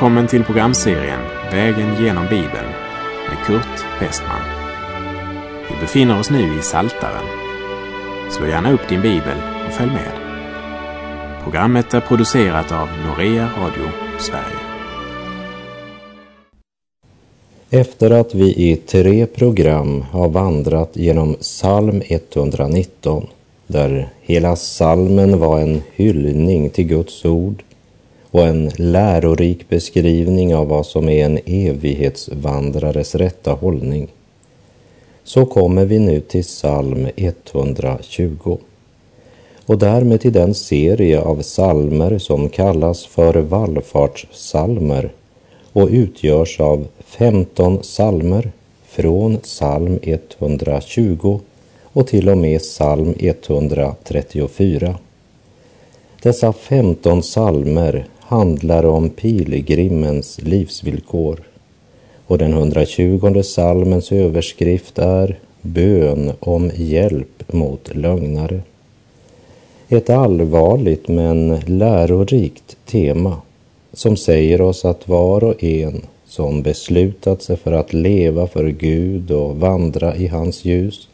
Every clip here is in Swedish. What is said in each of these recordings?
Välkommen till programserien Vägen genom Bibeln med Kurt Westman. Vi befinner oss nu i Saltaren. Slå gärna upp din bibel och följ med. Programmet är producerat av Norea Radio Sverige. Efter att vi i tre program har vandrat genom psalm 119, där hela psalmen var en hyllning till Guds ord och en lärorik beskrivning av vad som är en evighetsvandrares rätta hållning, så kommer vi nu till psalm 120 och därmed till den serie av psalmer som kallas för vallfartssalmer och utgörs av 15 psalmer från psalm 120 och till och med psalm 134. Dessa 15 psalmer handlar om pilgrimens livsvillkor och den 120 salmens överskrift är Bön om hjälp mot lögnare. Ett allvarligt men lärorikt tema som säger oss att var och en som beslutat sig för att leva för Gud och vandra i hans ljus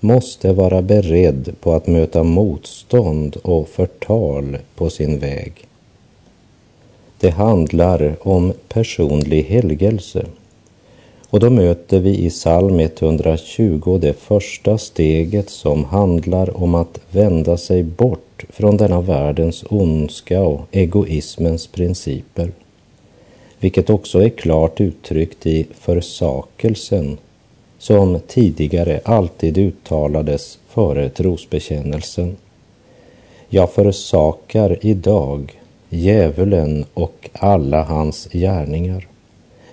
måste vara beredd på att möta motstånd och förtal på sin väg. Det handlar om personlig helgelse. Och då möter vi i psalm 120 det första steget som handlar om att vända sig bort från denna världens ondska och egoismens principer. Vilket också är klart uttryckt i försakelsen som tidigare alltid uttalades före trosbekännelsen. Jag försakar idag djävulen och alla hans gärningar.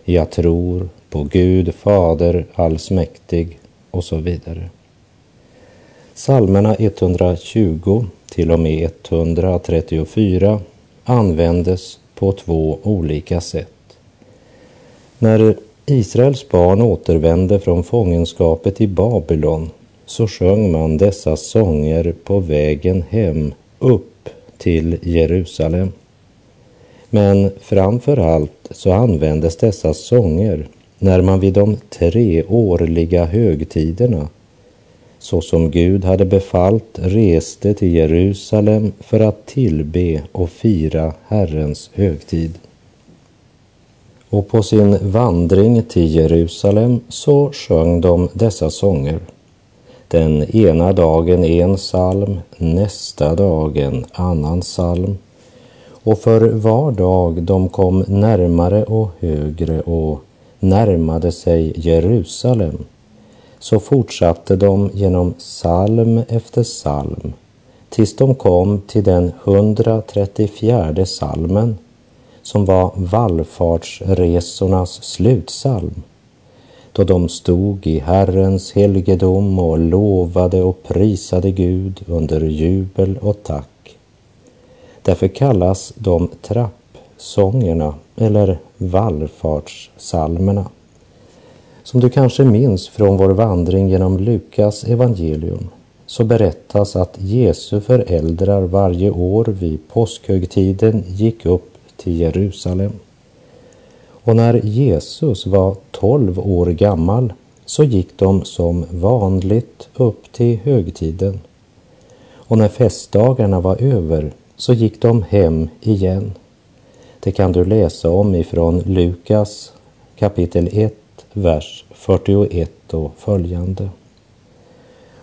Jag tror på Gud Fader allsmäktig och så vidare. Psalmerna 120 till och med 134 användes på två olika sätt. När Israels barn återvände från fångenskapet i Babylon så sjöng man dessa sånger på vägen hem upp till Jerusalem. Men framför allt så användes dessa sånger när man vid de tre årliga högtiderna så som Gud hade befallt reste till Jerusalem för att tillbe och fira Herrens högtid. Och på sin vandring till Jerusalem så sjöng de dessa sånger. Den ena dagen en psalm, nästa dag en annan psalm och för var dag de kom närmare och högre och närmade sig Jerusalem så fortsatte de genom psalm efter psalm tills de kom till den 134 salmen som var vallfartsresornas slutsalm då de stod i Herrens helgedom och lovade och prisade Gud under jubel och tack. Därför kallas de trappsångerna eller vallfartssalmerna. Som du kanske minns från vår vandring genom Lukas evangelium så berättas att Jesu föräldrar varje år vid påskhögtiden gick upp till Jerusalem. Och när Jesus var tolv år gammal så gick de som vanligt upp till högtiden. Och när festdagarna var över så gick de hem igen. Det kan du läsa om ifrån Lukas kapitel 1, vers 41 och följande.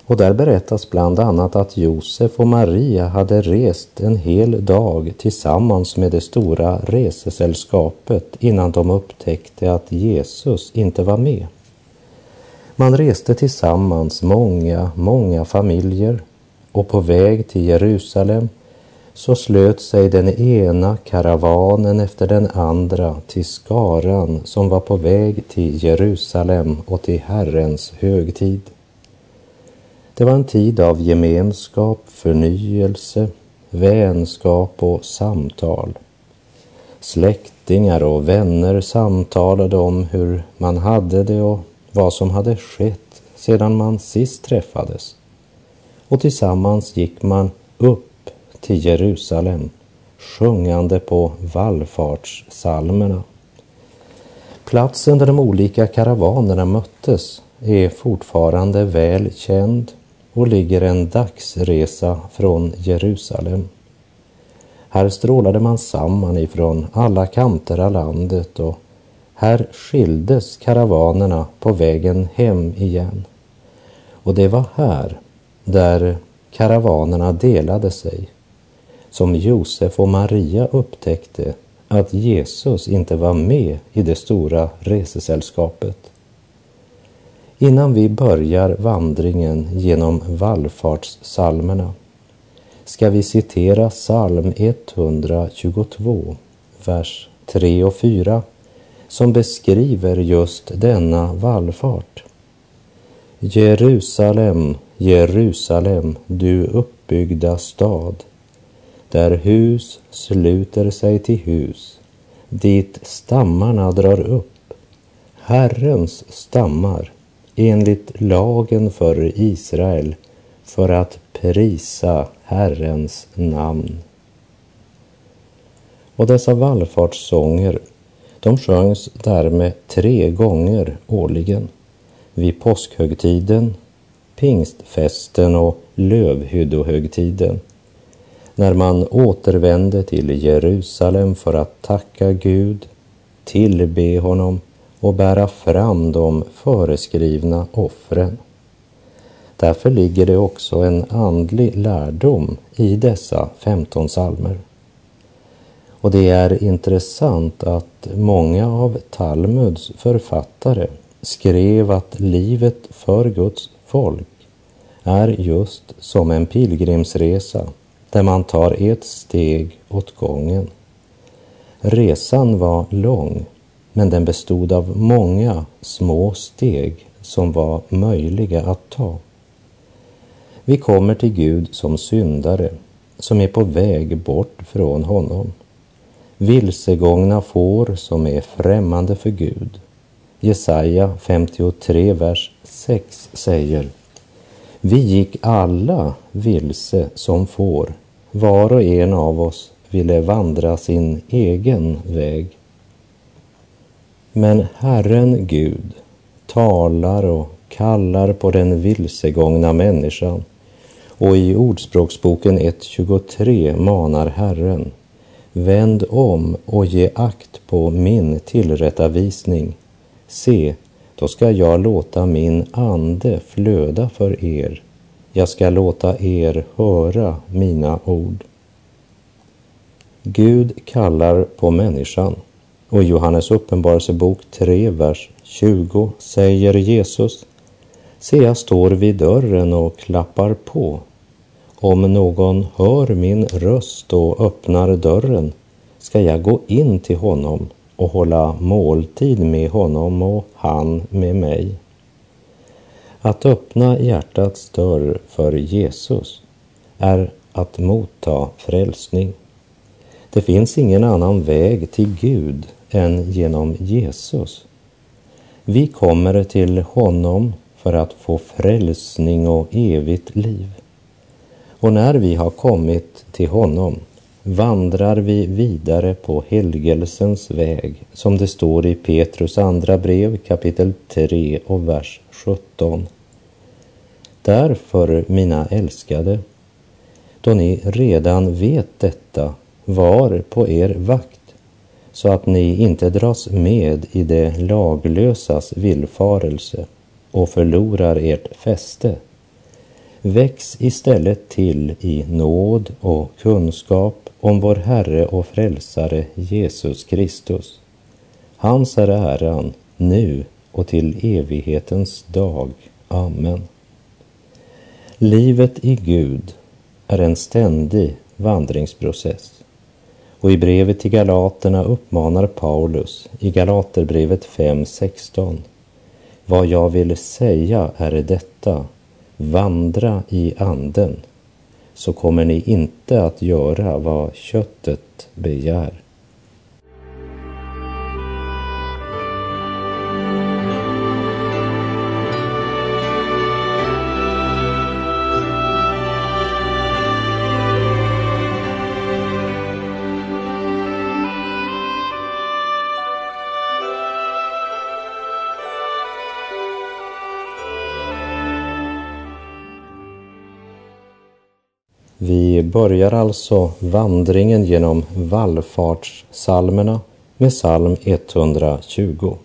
Och där berättas bland annat att Josef och Maria hade rest en hel dag tillsammans med det stora resesällskapet innan de upptäckte att Jesus inte var med. Man reste tillsammans många, många familjer och på väg till Jerusalem så slöt sig den ena karavanen efter den andra till skaran som var på väg till Jerusalem och till Herrens högtid. Det var en tid av gemenskap, förnyelse, vänskap och samtal. Släktingar och vänner samtalade om hur man hade det och vad som hade skett sedan man sist träffades. Och tillsammans gick man upp till Jerusalem sjungande på vallfartssalmerna. Platsen där de olika karavanerna möttes är fortfarande väl känd och ligger en dagsresa från Jerusalem. Här strålade man samman ifrån alla kanter av landet och här skildes karavanerna på vägen hem igen. Och det var här, där karavanerna delade sig, som Josef och Maria upptäckte att Jesus inte var med i det stora resesällskapet. Innan vi börjar vandringen genom vallfartssalmerna ska vi citera psalm 122, vers 3 och 4 som beskriver just denna vallfart. Jerusalem, Jerusalem, du uppbyggda stad, där hus sluter sig till hus, dit stammarna drar upp, Herrens stammar, enligt lagen för Israel, för att prisa Herrens namn. Och dessa vallfartssånger, de sjöngs därmed tre gånger årligen. Vid påskhögtiden, pingstfesten och lövhyddohögtiden. När man återvände till Jerusalem för att tacka Gud, tillbe honom och bära fram de föreskrivna offren. Därför ligger det också en andlig lärdom i dessa 15 salmer. Och det är intressant att många av Talmuds författare skrev att livet för Guds folk är just som en pilgrimsresa där man tar ett steg åt gången. Resan var lång, men den bestod av många små steg som var möjliga att ta. Vi kommer till Gud som syndare, som är på väg bort från honom. Vilsegångna får som är främmande för Gud. Jesaja 53, vers 6 säger vi gick alla vilse som får, var och en av oss ville vandra sin egen väg. Men Herren Gud talar och kallar på den vilsegångna människan och i Ordspråksboken 1.23 manar Herren Vänd om och ge akt på min tillrättavisning. Se, då ska jag låta min ande flöda för er. Jag ska låta er höra mina ord. Gud kallar på människan och i Johannes uppenbarelsebok 3, vers 20 säger Jesus Se, jag står vid dörren och klappar på. Om någon hör min röst och öppnar dörren ska jag gå in till honom och hålla måltid med honom och han med mig. Att öppna hjärtats dörr för Jesus är att motta frälsning. Det finns ingen annan väg till Gud än genom Jesus. Vi kommer till honom för att få frälsning och evigt liv. Och när vi har kommit till honom vandrar vi vidare på helgelsens väg, som det står i Petrus andra brev kapitel 3 och vers 17. Därför, mina älskade, då ni redan vet detta, var på er vakt, så att ni inte dras med i det laglösas villfarelse och förlorar ert fäste Väx istället till i nåd och kunskap om vår Herre och Frälsare Jesus Kristus. Hans är äran nu och till evighetens dag. Amen. Livet i Gud är en ständig vandringsprocess. Och i brevet till Galaterna uppmanar Paulus i Galaterbrevet 5.16 Vad jag vill säga är detta vandra i anden så kommer ni inte att göra vad köttet begär. Vi börjar alltså vandringen genom vallfartssalmerna med psalm 120.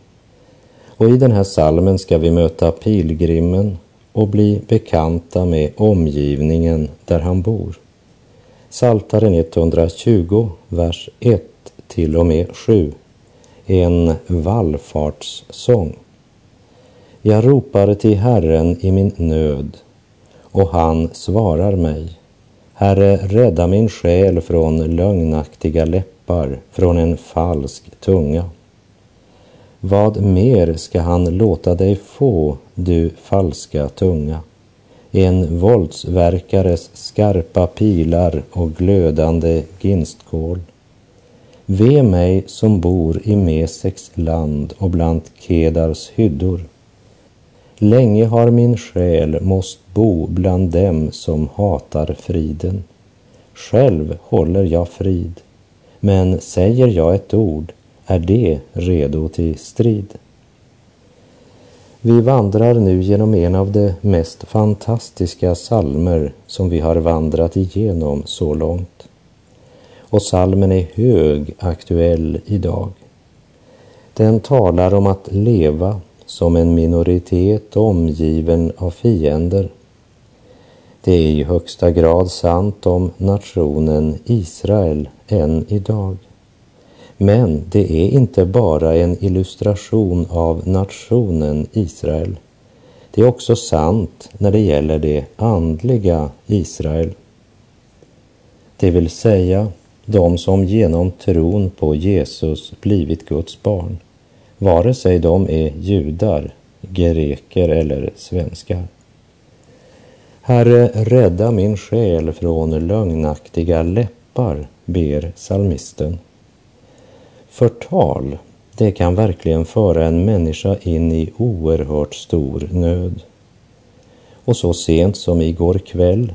Och i den här salmen ska vi möta pilgrimen och bli bekanta med omgivningen där han bor. Saltaren 120, vers 1 till och med 7. En vallfartssång. Jag ropar till Herren i min nöd och han svarar mig. Herre, rädda min själ från lögnaktiga läppar, från en falsk tunga. Vad mer ska han låta dig få, du falska tunga? En våldsverkares skarpa pilar och glödande ginstkål. Ve mig som bor i Meseks land och bland Kedars hyddor. Länge har min själ måst bo bland dem som hatar friden. Själv håller jag frid, men säger jag ett ord är det redo till strid. Vi vandrar nu genom en av de mest fantastiska salmer som vi har vandrat igenom så långt. Och salmen är högaktuell idag. Den talar om att leva som en minoritet omgiven av fiender. Det är i högsta grad sant om nationen Israel än idag. Men det är inte bara en illustration av nationen Israel. Det är också sant när det gäller det andliga Israel. Det vill säga de som genom tron på Jesus blivit Guds barn, vare sig de är judar, greker eller svenskar. Herre, rädda min själ från lögnaktiga läppar, ber salmisten. Förtal, det kan verkligen föra en människa in i oerhört stor nöd. Och så sent som igår kväll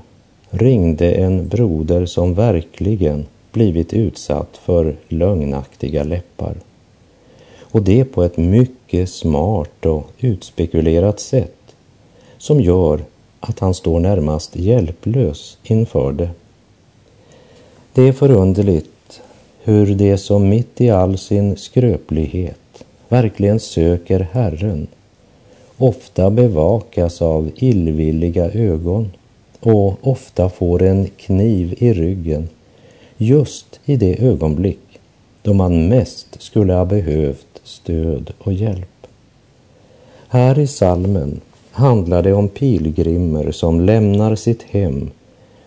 ringde en broder som verkligen blivit utsatt för lögnaktiga läppar. Och det på ett mycket smart och utspekulerat sätt som gör att han står närmast hjälplös inför det. Det är förunderligt hur det som mitt i all sin skröplighet verkligen söker Herren ofta bevakas av illvilliga ögon och ofta får en kniv i ryggen just i det ögonblick då man mest skulle ha behövt stöd och hjälp. Här i salmen handlar det om pilgrimer som lämnar sitt hem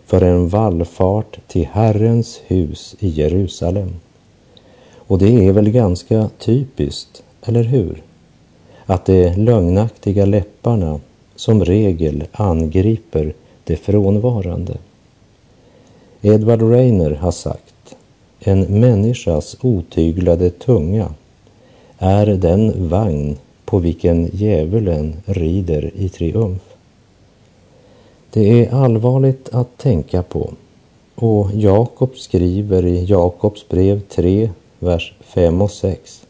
för en vallfart till Herrens hus i Jerusalem. Och det är väl ganska typiskt, eller hur? Att de lögnaktiga läpparna som regel angriper det frånvarande. Edward Rayner har sagt, en människas otyglade tunga är den vagn på vilken djävulen rider i triumf. Det är allvarligt att tänka på och Jakob skriver i Jakobs brev 3, vers 5 och 6.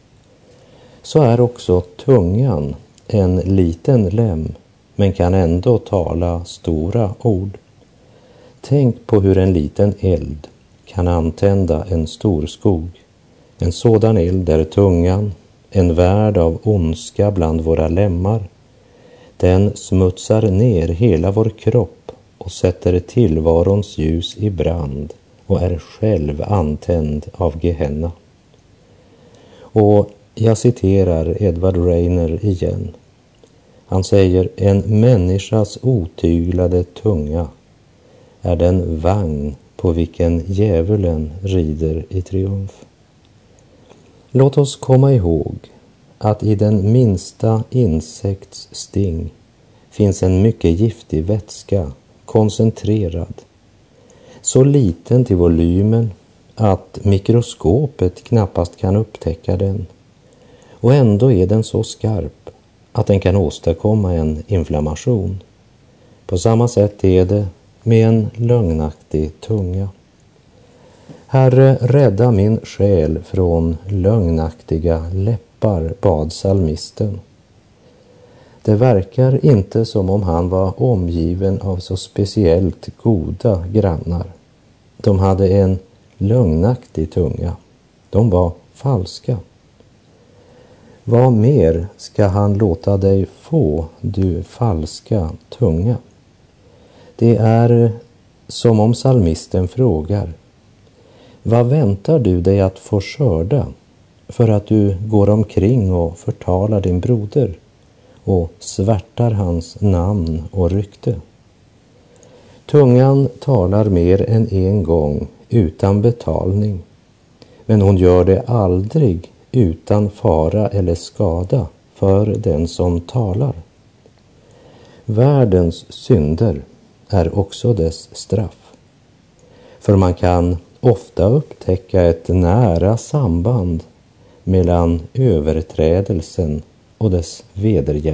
Så är också tungan en liten lem men kan ändå tala stora ord. Tänk på hur en liten eld kan antända en stor skog. En sådan eld är tungan, en värld av ondska bland våra lemmar den smutsar ner hela vår kropp och sätter tillvarons ljus i brand och är själv antänd av Gehenna. Och jag citerar Edward Rayner igen. Han säger en människas otyglade tunga är den vagn på vilken djävulen rider i triumf. Låt oss komma ihåg att i den minsta insekts sting finns en mycket giftig vätska, koncentrerad, så liten till volymen att mikroskopet knappast kan upptäcka den. Och ändå är den så skarp att den kan åstadkomma en inflammation. På samma sätt är det med en lögnaktig tunga. Herre, rädda min själ från lögnaktiga läppar, bad salmisten. Det verkar inte som om han var omgiven av så speciellt goda grannar. De hade en lögnaktig tunga. De var falska. Vad mer ska han låta dig få, du falska tunga? Det är som om salmisten frågar. Vad väntar du dig att få skörda för att du går omkring och förtalar din broder och svärtar hans namn och rykte? Tungan talar mer än en gång utan betalning, men hon gör det aldrig utan fara eller skada för den som talar. Världens synder är också dess straff. För man kan ofta upptäcka ett nära samband mellan överträdelsen och dess vedergällning